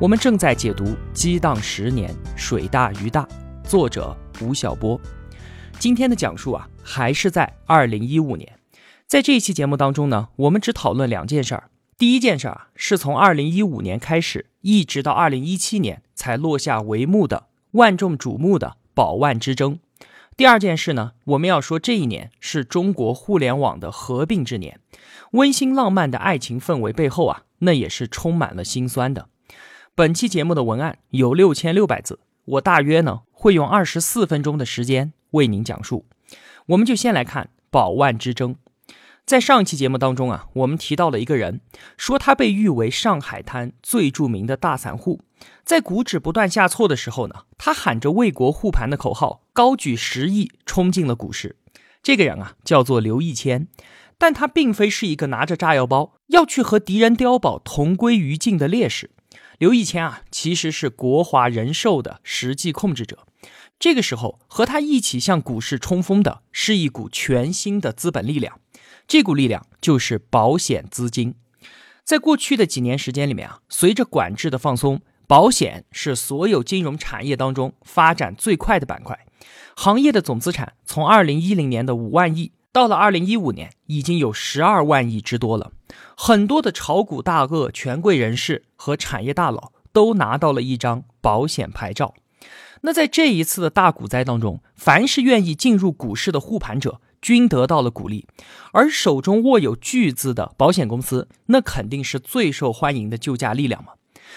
我们正在解读《激荡十年，水大鱼大》，作者吴晓波。今天的讲述啊，还是在二零一五年。在这一期节目当中呢，我们只讨论两件事儿。第一件事儿啊，是从二零一五年开始，一直到二零一七年才落下帷幕的万众瞩目的宝万之争。第二件事呢，我们要说这一年是中国互联网的合并之年，温馨浪漫的爱情氛围背后啊，那也是充满了心酸的。本期节目的文案有六千六百字，我大约呢会用二十四分钟的时间为您讲述。我们就先来看宝万之争。在上一期节目当中啊，我们提到了一个人，说他被誉为上海滩最著名的大散户。在股指不断下挫的时候呢，他喊着为国护盘的口号，高举十亿冲进了股市。这个人啊，叫做刘义谦，但他并非是一个拿着炸药包要去和敌人碉堡同归于尽的烈士。刘义谦啊，其实是国华人寿的实际控制者。这个时候，和他一起向股市冲锋的是一股全新的资本力量，这股力量就是保险资金。在过去的几年时间里面啊，随着管制的放松，保险是所有金融产业当中发展最快的板块，行业的总资产从二零一零年的五万亿。到了二零一五年，已经有十二万亿之多了。很多的炒股大鳄、权贵人士和产业大佬都拿到了一张保险牌照。那在这一次的大股灾当中，凡是愿意进入股市的护盘者，均得到了鼓励。而手中握有巨资的保险公司，那肯定是最受欢迎的救驾力量嘛。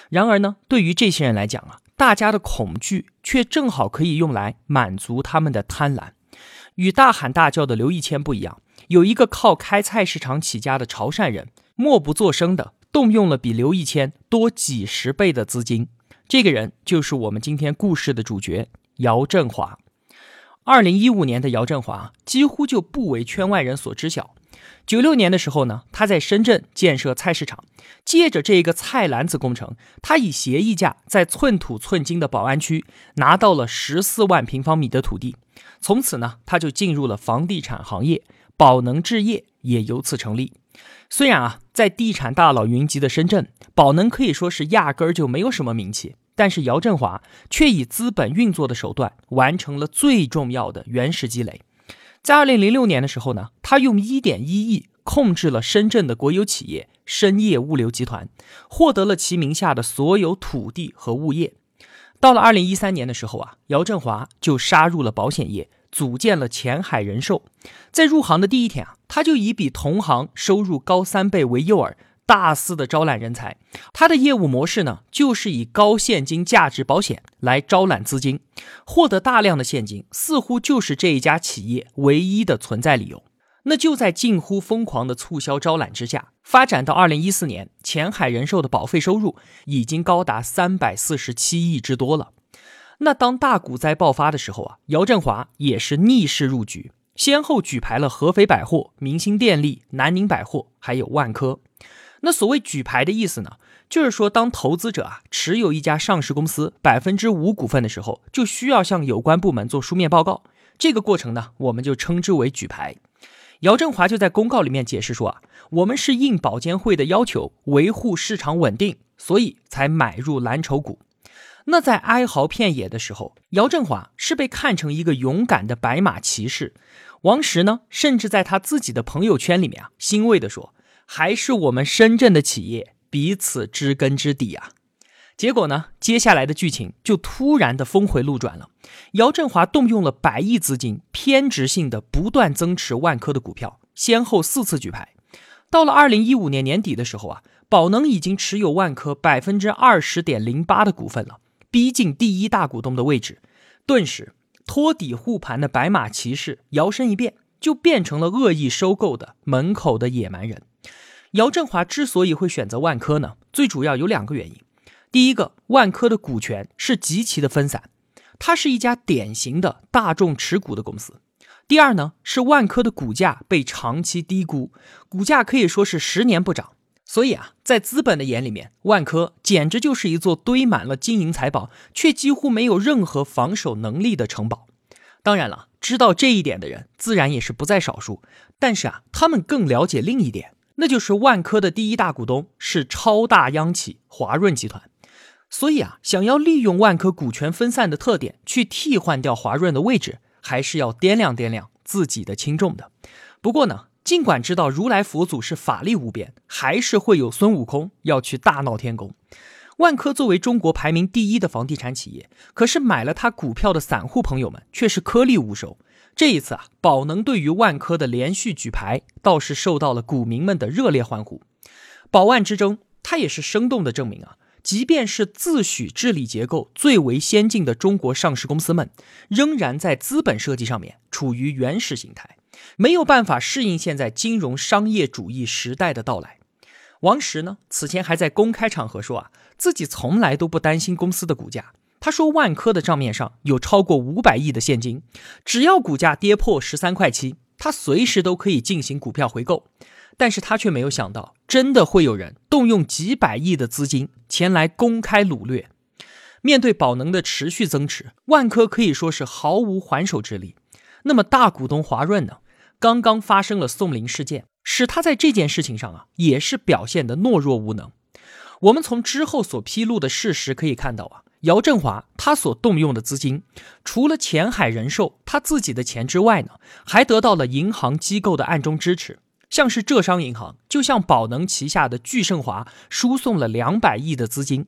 然而呢，对于这些人来讲啊，大家的恐惧却正好可以用来满足他们的贪婪。与大喊大叫的刘一谦不一样，有一个靠开菜市场起家的潮汕人，默不作声的动用了比刘义谦多几十倍的资金。这个人就是我们今天故事的主角姚振华。二零一五年的姚振华几乎就不为圈外人所知晓。九六年的时候呢，他在深圳建设菜市场，借着这个菜篮子工程，他以协议价在寸土寸金的宝安区拿到了十四万平方米的土地，从此呢，他就进入了房地产行业，宝能置业也由此成立。虽然啊，在地产大佬云集的深圳，宝能可以说是压根儿就没有什么名气，但是姚振华却以资本运作的手段完成了最重要的原始积累。在二零零六年的时候呢，他用一点一亿控制了深圳的国有企业深业物流集团，获得了其名下的所有土地和物业。到了二零一三年的时候啊，姚振华就杀入了保险业，组建了前海人寿。在入行的第一天啊，他就以比同行收入高三倍为诱饵。大肆的招揽人才，他的业务模式呢，就是以高现金价值保险来招揽资金，获得大量的现金，似乎就是这一家企业唯一的存在理由。那就在近乎疯狂的促销招揽之下，发展到二零一四年，前海人寿的保费收入已经高达三百四十七亿之多了。那当大股灾爆发的时候啊，姚振华也是逆势入局，先后举牌了合肥百货、明星电力、南宁百货，还有万科。那所谓举牌的意思呢，就是说，当投资者啊持有一家上市公司百分之五股份的时候，就需要向有关部门做书面报告。这个过程呢，我们就称之为举牌。姚振华就在公告里面解释说啊，我们是应保监会的要求，维护市场稳定，所以才买入蓝筹股。那在哀嚎遍野的时候，姚振华是被看成一个勇敢的白马骑士。王石呢，甚至在他自己的朋友圈里面啊，欣慰地说。还是我们深圳的企业彼此知根知底啊！结果呢，接下来的剧情就突然的峰回路转了。姚振华动用了百亿资金，偏执性的不断增持万科的股票，先后四次举牌。到了二零一五年年底的时候啊，宝能已经持有万科百分之二十点零八的股份了，逼近第一大股东的位置。顿时，托底护盘的白马骑士摇身一变，就变成了恶意收购的门口的野蛮人。姚振华之所以会选择万科呢，最主要有两个原因。第一个，万科的股权是极其的分散，它是一家典型的大众持股的公司。第二呢，是万科的股价被长期低估，股价可以说是十年不涨。所以啊，在资本的眼里面，万科简直就是一座堆满了金银财宝，却几乎没有任何防守能力的城堡。当然了，知道这一点的人自然也是不在少数。但是啊，他们更了解另一点，那就是万科的第一大股东是超大央企华润集团。所以啊，想要利用万科股权分散的特点去替换掉华润的位置，还是要掂量掂量自己的轻重的。不过呢。尽管知道如来佛祖是法力无边，还是会有孙悟空要去大闹天宫。万科作为中国排名第一的房地产企业，可是买了他股票的散户朋友们却是颗粒无收。这一次啊，宝能对于万科的连续举牌，倒是受到了股民们的热烈欢呼。宝万之争，它也是生动的证明啊，即便是自诩治理结构最为先进的中国上市公司们，仍然在资本设计上面处于原始形态。没有办法适应现在金融商业主义时代的到来。王石呢，此前还在公开场合说啊，自己从来都不担心公司的股价。他说，万科的账面上有超过五百亿的现金，只要股价跌破十三块七，他随时都可以进行股票回购。但是他却没有想到，真的会有人动用几百亿的资金前来公开掳掠。面对宝能的持续增持，万科可以说是毫无还手之力。那么大股东华润呢？刚刚发生了宋林事件，使他在这件事情上啊，也是表现的懦弱无能。我们从之后所披露的事实可以看到啊，姚振华他所动用的资金，除了前海人寿他自己的钱之外呢，还得到了银行机构的暗中支持，像是浙商银行就向宝能旗下的聚盛华输送了两百亿的资金，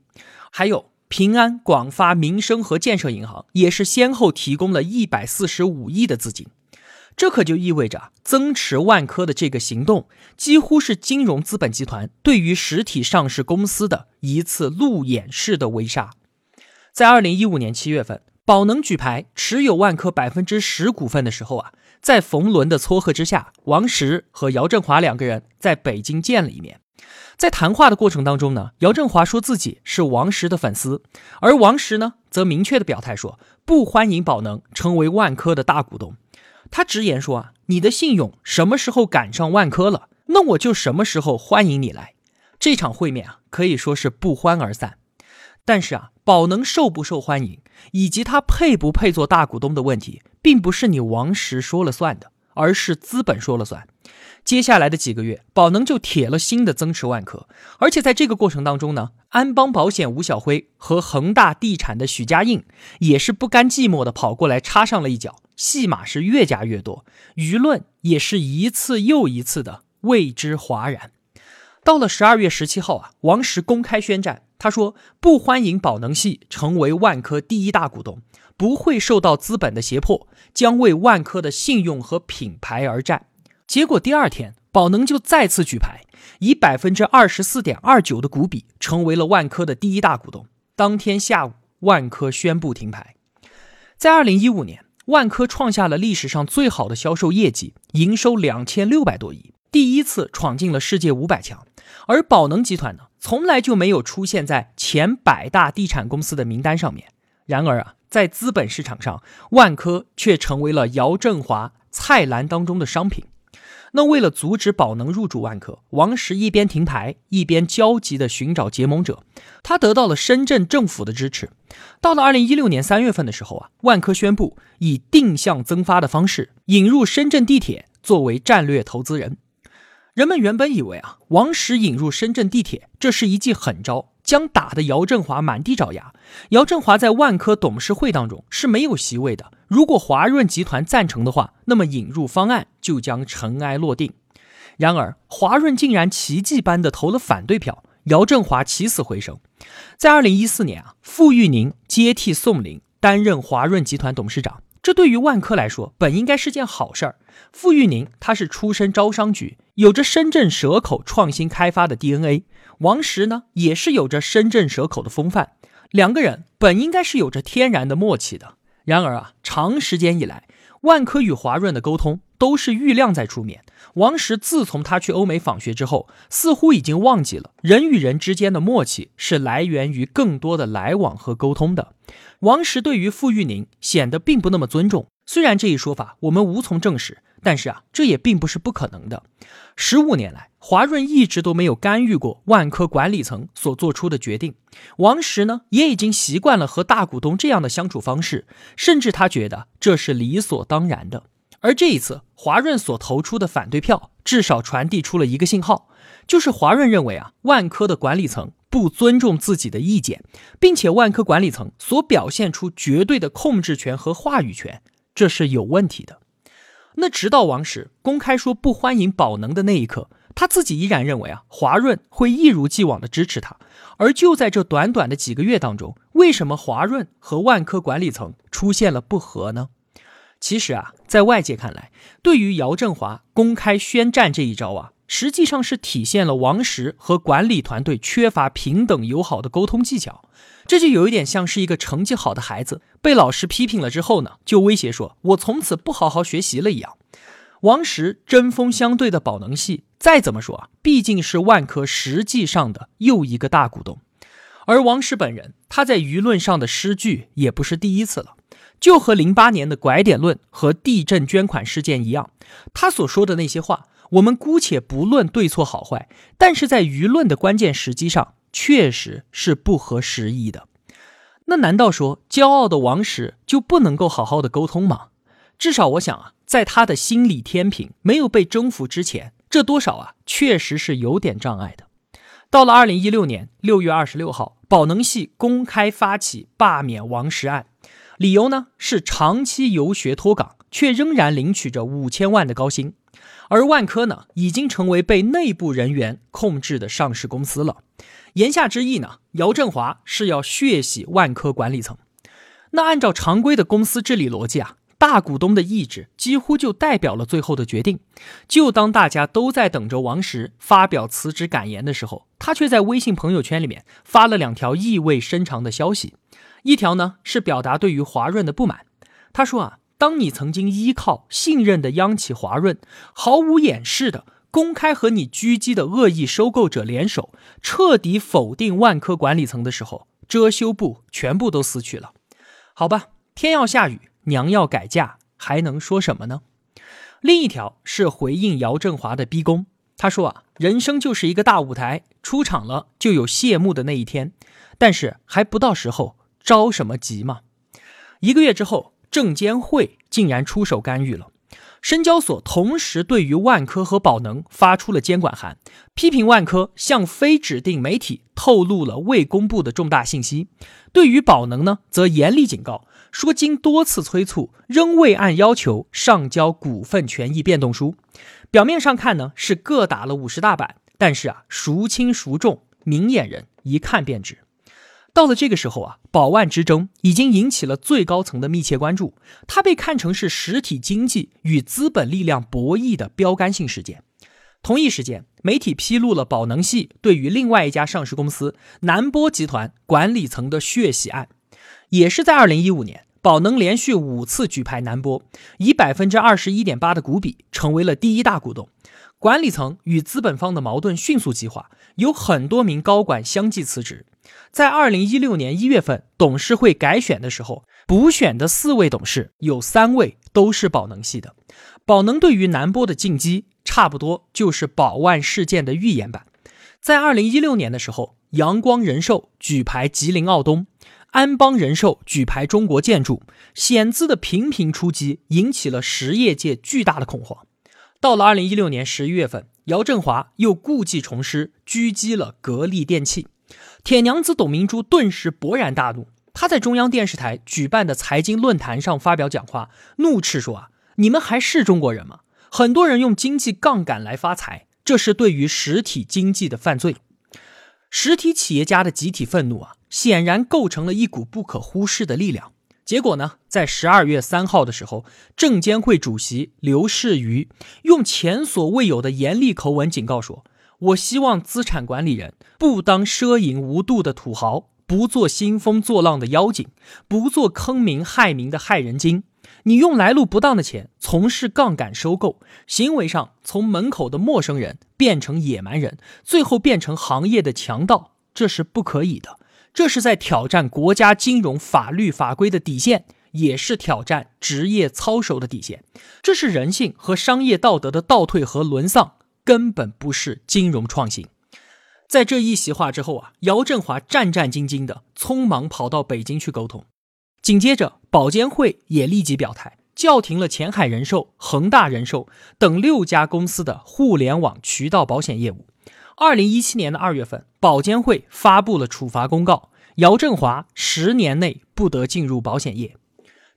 还有平安、广发、民生和建设银行也是先后提供了一百四十五亿的资金。这可就意味着增持万科的这个行动，几乎是金融资本集团对于实体上市公司的一次路演式的围杀。在二零一五年七月份，宝能举牌持有万科百分之十股份的时候啊，在冯仑的撮合之下，王石和姚振华两个人在北京见了一面。在谈话的过程当中呢，姚振华说自己是王石的粉丝，而王石呢，则明确的表态说不欢迎宝能成为万科的大股东。他直言说：“啊，你的信用什么时候赶上万科了，那我就什么时候欢迎你来。”这场会面啊，可以说是不欢而散。但是啊，宝能受不受欢迎，以及他配不配做大股东的问题，并不是你王石说了算的，而是资本说了算。接下来的几个月，宝能就铁了心的增持万科，而且在这个过程当中呢，安邦保险吴晓辉和恒大地产的许家印也是不甘寂寞的跑过来插上了一脚。戏码是越加越多，舆论也是一次又一次的为之哗然。到了十二月十七号啊，王石公开宣战，他说不欢迎宝能系成为万科第一大股东，不会受到资本的胁迫，将为万科的信用和品牌而战。结果第二天，宝能就再次举牌，以百分之二十四点二九的股比成为了万科的第一大股东。当天下午，万科宣布停牌。在二零一五年。万科创下了历史上最好的销售业绩，营收两千六百多亿，第一次闯进了世界五百强。而宝能集团呢，从来就没有出现在前百大地产公司的名单上面。然而啊，在资本市场上，万科却成为了姚振华蔡澜当中的商品。那为了阻止宝能入主万科，王石一边停牌，一边焦急地寻找结盟者。他得到了深圳政府的支持。到了二零一六年三月份的时候啊，万科宣布以定向增发的方式引入深圳地铁作为战略投资人。人们原本以为啊，王石引入深圳地铁，这是一记狠招。将打得姚振华满地找牙。姚振华在万科董事会当中是没有席位的。如果华润集团赞成的话，那么引入方案就将尘埃落定。然而，华润竟然奇迹般的投了反对票，姚振华起死回生。在二零一四年啊，傅玉宁接替宋林担任华润集团董事长。这对于万科来说，本应该是件好事儿。傅玉宁他是出身招商局，有着深圳蛇口创新开发的 DNA。王石呢，也是有着深圳蛇口的风范。两个人本应该是有着天然的默契的。然而啊，长时间以来，万科与华润的沟通都是郁亮在出面。王石自从他去欧美访学之后，似乎已经忘记了人与人之间的默契是来源于更多的来往和沟通的。王石对于傅玉宁显得并不那么尊重，虽然这一说法我们无从证实，但是啊，这也并不是不可能的。十五年来，华润一直都没有干预过万科管理层所做出的决定。王石呢，也已经习惯了和大股东这样的相处方式，甚至他觉得这是理所当然的。而这一次，华润所投出的反对票，至少传递出了一个信号，就是华润认为啊，万科的管理层不尊重自己的意见，并且万科管理层所表现出绝对的控制权和话语权，这是有问题的。那直到王石公开说不欢迎宝能的那一刻，他自己依然认为啊，华润会一如既往的支持他。而就在这短短的几个月当中，为什么华润和万科管理层出现了不和呢？其实啊，在外界看来，对于姚振华公开宣战这一招啊，实际上是体现了王石和管理团队缺乏平等友好的沟通技巧。这就有一点像是一个成绩好的孩子被老师批评了之后呢，就威胁说：“我从此不好好学习了。”一样。王石针锋相对的宝能系，再怎么说啊，毕竟是万科实际上的又一个大股东。而王石本人，他在舆论上的失据也不是第一次了。就和零八年的拐点论和地震捐款事件一样，他所说的那些话，我们姑且不论对错好坏，但是在舆论的关键时机上，确实是不合时宜的。那难道说骄傲的王石就不能够好好的沟通吗？至少我想啊，在他的心理天平没有被征服之前，这多少啊，确实是有点障碍的。到了二零一六年六月二十六号，宝能系公开发起罢免王石案。理由呢是长期游学脱岗，却仍然领取着五千万的高薪，而万科呢已经成为被内部人员控制的上市公司了。言下之意呢，姚振华是要血洗万科管理层。那按照常规的公司治理逻辑啊，大股东的意志几乎就代表了最后的决定。就当大家都在等着王石发表辞职感言的时候，他却在微信朋友圈里面发了两条意味深长的消息。一条呢是表达对于华润的不满，他说啊，当你曾经依靠信任的央企华润，毫无掩饰的公开和你狙击的恶意收购者联手，彻底否定万科管理层的时候，遮羞布全部都撕去了。好吧，天要下雨，娘要改嫁，还能说什么呢？另一条是回应姚振华的逼宫，他说啊，人生就是一个大舞台，出场了就有谢幕的那一天，但是还不到时候。着什么急嘛？一个月之后，证监会竟然出手干预了。深交所同时对于万科和宝能发出了监管函，批评万科向非指定媒体透露了未公布的重大信息。对于宝能呢，则严厉警告说，经多次催促，仍未按要求上交股份权益变动书。表面上看呢，是各打了五十大板，但是啊，孰轻孰重，明眼人一看便知。到了这个时候啊，宝万之争已经引起了最高层的密切关注，它被看成是实体经济与资本力量博弈的标杆性事件。同一时间，媒体披露了宝能系对于另外一家上市公司南波集团管理层的血洗案。也是在二零一五年，宝能连续五次举牌南波，以百分之二十一点八的股比成为了第一大股东。管理层与资本方的矛盾迅速激化，有很多名高管相继辞职。在二零一六年一月份董事会改选的时候，补选的四位董事有三位都是宝能系的。宝能对于南波的进击，差不多就是宝万事件的预言版。在二零一六年的时候，阳光人寿举牌吉林奥东，安邦人寿举牌中国建筑，险资的频频出击，引起了实业界巨大的恐慌。到了二零一六年十一月份，姚振华又故技重施，狙击了格力电器。铁娘子董明珠顿时勃然大怒，她在中央电视台举办的财经论坛上发表讲话，怒斥说：“啊，你们还是中国人吗？很多人用经济杠杆来发财，这是对于实体经济的犯罪。实体企业家的集体愤怒啊，显然构成了一股不可忽视的力量。结果呢，在十二月三号的时候，证监会主席刘士余用前所未有的严厉口吻警告说。”我希望资产管理人不当奢淫无度的土豪，不做兴风作浪的妖精，不做坑民害民的害人精。你用来路不当的钱从事杠杆收购，行为上从门口的陌生人变成野蛮人，最后变成行业的强盗，这是不可以的。这是在挑战国家金融法律法规的底线，也是挑战职业操守的底线。这是人性和商业道德的倒退和沦丧，根本不是金融创新。在这一席话之后啊，姚振华战战兢兢的，匆忙跑到北京去沟通。紧接着，保监会也立即表态，叫停了前海人寿、恒大人寿等六家公司的互联网渠道保险业务。二零一七年的二月份，保监会发布了处罚公告，姚振华十年内不得进入保险业。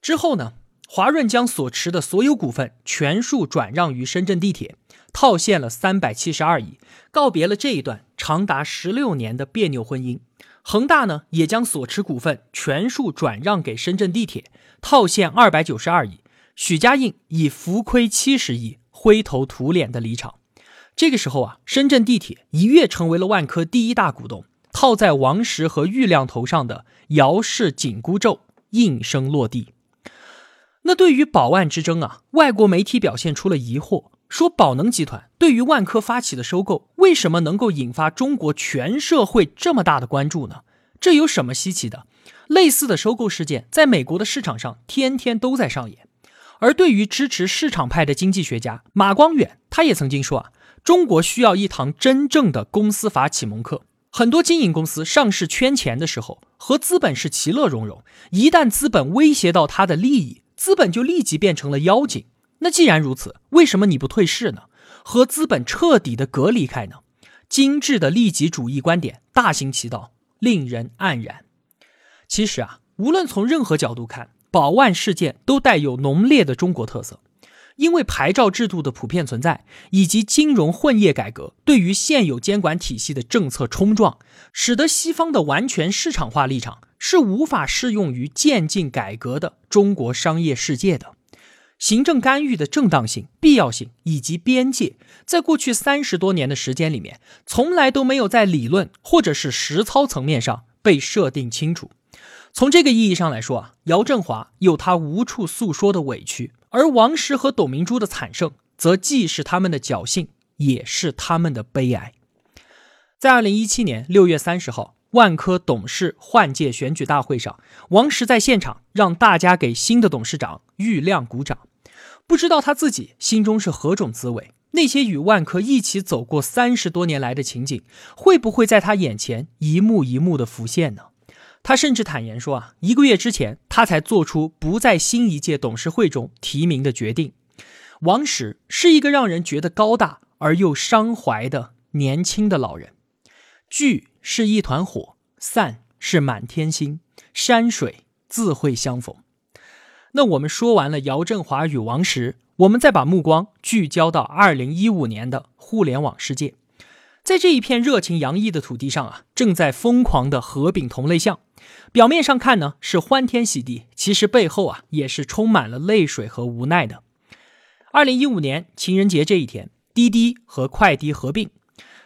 之后呢，华润将所持的所有股份全数转让于深圳地铁，套现了三百七十二亿，告别了这一段长达十六年的别扭婚姻。恒大呢，也将所持股份全数转让给深圳地铁，套现二百九十二亿。许家印以浮亏七十亿灰头土脸的离场。这个时候啊，深圳地铁一跃成为了万科第一大股东，套在王石和郁亮头上的姚氏紧箍咒应声落地。那对于宝万之争啊，外国媒体表现出了疑惑，说宝能集团对于万科发起的收购，为什么能够引发中国全社会这么大的关注呢？这有什么稀奇的？类似的收购事件在美国的市场上天天都在上演。而对于支持市场派的经济学家马光远，他也曾经说啊。中国需要一堂真正的公司法启蒙课。很多经营公司上市圈钱的时候，和资本是其乐融融。一旦资本威胁到他的利益，资本就立即变成了妖精。那既然如此，为什么你不退市呢？和资本彻底的隔离开呢？精致的利己主义观点大行其道，令人黯然。其实啊，无论从任何角度看，宝万事件都带有浓烈的中国特色。因为牌照制度的普遍存在，以及金融混业改革对于现有监管体系的政策冲撞，使得西方的完全市场化立场是无法适用于渐进改革的中国商业世界的。行政干预的正当性、必要性以及边界，在过去三十多年的时间里面，从来都没有在理论或者是实操层面上被设定清楚。从这个意义上来说啊，姚振华有他无处诉说的委屈。而王石和董明珠的惨胜，则既是他们的侥幸，也是他们的悲哀。在二零一七年六月三十号，万科董事换届选举大会上，王石在现场让大家给新的董事长郁亮鼓掌。不知道他自己心中是何种滋味？那些与万科一起走过三十多年来的情景，会不会在他眼前一幕一幕的浮现呢？他甚至坦言说：“啊，一个月之前，他才做出不在新一届董事会中提名的决定。”王石是一个让人觉得高大而又伤怀的年轻的老人。聚是一团火，散是满天星，山水自会相逢。那我们说完了姚振华与王石，我们再把目光聚焦到二零一五年的互联网世界。在这一片热情洋溢的土地上啊，正在疯狂的合并同类项。表面上看呢是欢天喜地，其实背后啊也是充满了泪水和无奈的。二零一五年情人节这一天，滴滴和快滴合并，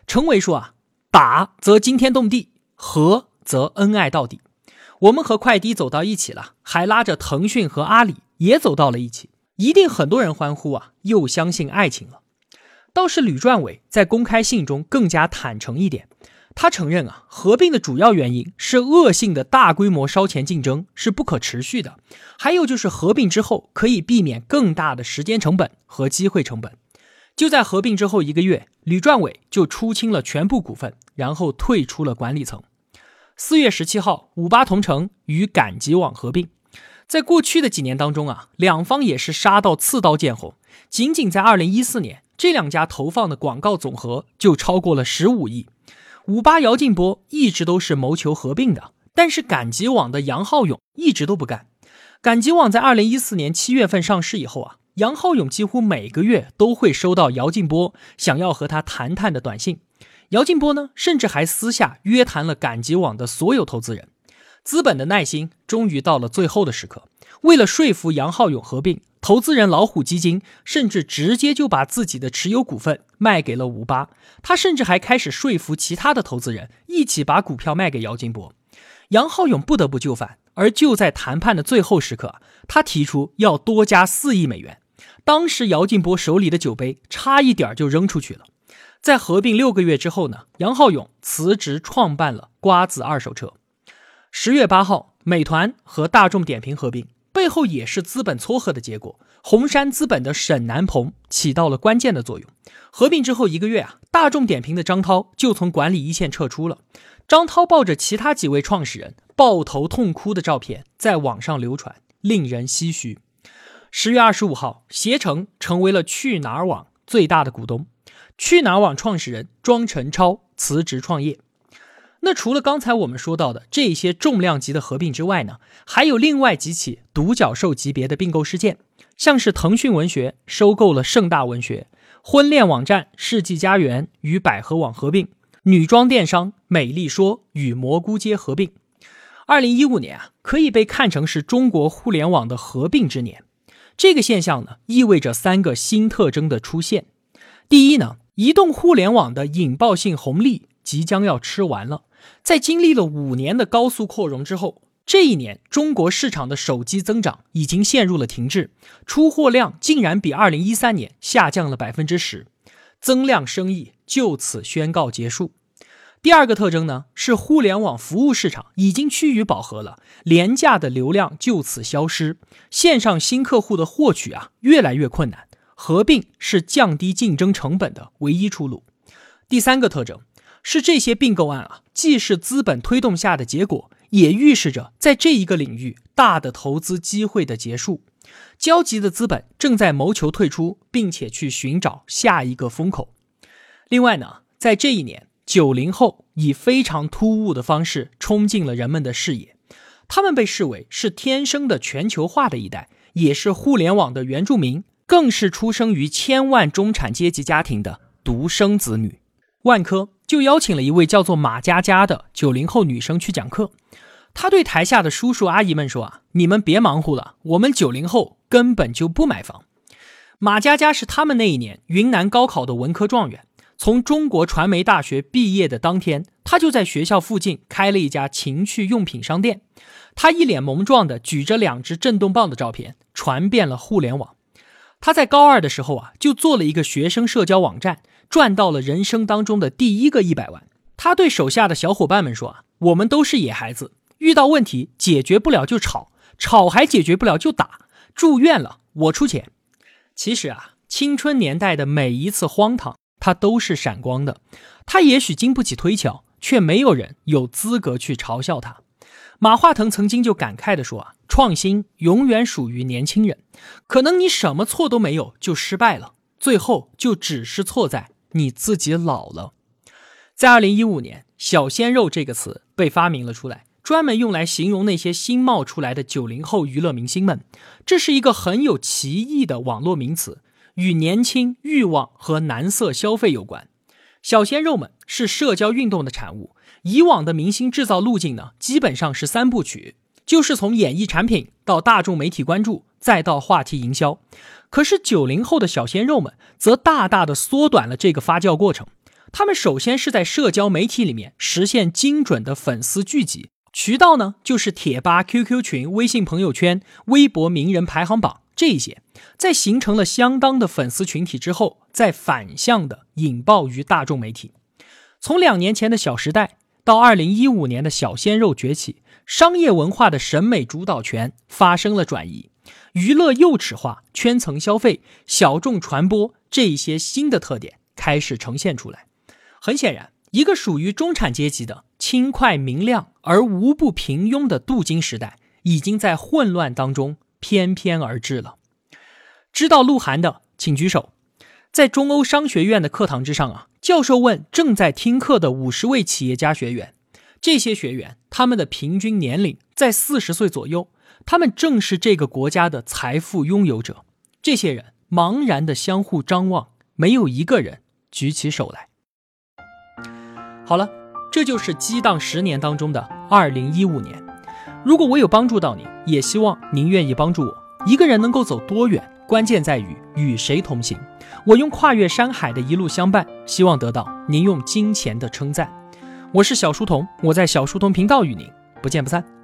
陈伟说啊，打则惊天动地，合则恩爱到底。我们和快滴走到一起了，还拉着腾讯和阿里也走到了一起，一定很多人欢呼啊，又相信爱情了。倒是吕传伟在公开信中更加坦诚一点。他承认啊，合并的主要原因是恶性的大规模烧钱竞争是不可持续的，还有就是合并之后可以避免更大的时间成本和机会成本。就在合并之后一个月，吕传伟就出清了全部股份，然后退出了管理层。四月十七号，五八同城与赶集网合并，在过去的几年当中啊，两方也是杀到刺刀见红。仅仅在二零一四年，这两家投放的广告总和就超过了十五亿。五八姚劲波一直都是谋求合并的，但是赶集网的杨浩勇一直都不干。赶集网在二零一四年七月份上市以后啊，杨浩勇几乎每个月都会收到姚劲波想要和他谈谈的短信。姚劲波呢，甚至还私下约谈了赶集网的所有投资人。资本的耐心终于到了最后的时刻，为了说服杨浩勇合并。投资人老虎基金甚至直接就把自己的持有股份卖给了五八，他甚至还开始说服其他的投资人一起把股票卖给姚劲波。杨浩勇不得不就范。而就在谈判的最后时刻，他提出要多加四亿美元。当时姚劲波手里的酒杯差一点就扔出去了。在合并六个月之后呢，杨浩勇辞职创办了瓜子二手车。十月八号，美团和大众点评合并，背后也是资本撮合的结果。红杉资本的沈南鹏起到了关键的作用。合并之后一个月啊，大众点评的张涛就从管理一线撤出了。张涛抱着其他几位创始人抱头痛哭的照片在网上流传，令人唏嘘。十月二十五号，携程成为了去哪儿网最大的股东。去哪儿网创始人庄辰超辞职创业。那除了刚才我们说到的这些重量级的合并之外呢，还有另外几起独角兽级别的并购事件。像是腾讯文学收购了盛大文学，婚恋网站世纪佳缘与百合网合并，女装电商美丽说与蘑菇街合并。二零一五年啊，可以被看成是中国互联网的合并之年。这个现象呢，意味着三个新特征的出现。第一呢，移动互联网的引爆性红利即将要吃完了，在经历了五年的高速扩容之后。这一年，中国市场的手机增长已经陷入了停滞，出货量竟然比二零一三年下降了百分之十，增量生意就此宣告结束。第二个特征呢，是互联网服务市场已经趋于饱和了，廉价的流量就此消失，线上新客户的获取啊越来越困难，合并是降低竞争成本的唯一出路。第三个特征是这些并购案啊，既是资本推动下的结果。也预示着，在这一个领域，大的投资机会的结束，焦急的资本正在谋求退出，并且去寻找下一个风口。另外呢，在这一年，九零后以非常突兀的方式冲进了人们的视野，他们被视为是天生的全球化的一代，也是互联网的原住民，更是出生于千万中产阶级家庭的独生子女。万科就邀请了一位叫做马佳佳的九零后女生去讲课。她对台下的叔叔阿姨们说：“啊，你们别忙活了，我们九零后根本就不买房。”马佳佳是他们那一年云南高考的文科状元，从中国传媒大学毕业的当天，他就在学校附近开了一家情趣用品商店。他一脸萌状的举着两只震动棒的照片传遍了互联网。他在高二的时候啊，就做了一个学生社交网站。赚到了人生当中的第一个一百万。他对手下的小伙伴们说：“啊，我们都是野孩子，遇到问题解决不了就吵，吵还解决不了就打，住院了我出钱。”其实啊，青春年代的每一次荒唐，他都是闪光的。他也许经不起推敲，却没有人有资格去嘲笑他。马化腾曾经就感慨地说：“啊，创新永远属于年轻人。可能你什么错都没有就失败了，最后就只是错在。”你自己老了，在二零一五年，“小鲜肉”这个词被发明了出来，专门用来形容那些新冒出来的九零后娱乐明星们。这是一个很有歧义的网络名词，与年轻、欲望和男色消费有关。小鲜肉们是社交运动的产物。以往的明星制造路径呢，基本上是三部曲，就是从演艺产品到大众媒体关注，再到话题营销。可是九零后的小鲜肉们则大大的缩短了这个发酵过程。他们首先是在社交媒体里面实现精准的粉丝聚集，渠道呢就是贴吧、QQ 群、微信朋友圈、微博名人排行榜这些。在形成了相当的粉丝群体之后，再反向的引爆于大众媒体。从两年前的小时代到二零一五年的小鲜肉崛起，商业文化的审美主导权发生了转移。娱乐幼齿化、圈层消费、小众传播这一些新的特点开始呈现出来。很显然，一个属于中产阶级的轻快明亮而无不平庸的镀金时代，已经在混乱当中翩翩而至了。知道鹿晗的，请举手。在中欧商学院的课堂之上啊，教授问正在听课的五十位企业家学员，这些学员他们的平均年龄在四十岁左右。他们正是这个国家的财富拥有者。这些人茫然的相互张望，没有一个人举起手来。好了，这就是激荡十年当中的二零一五年。如果我有帮助到你，也希望您愿意帮助我。一个人能够走多远，关键在于与谁同行。我用跨越山海的一路相伴，希望得到您用金钱的称赞。我是小书童，我在小书童频道与您。不见不散。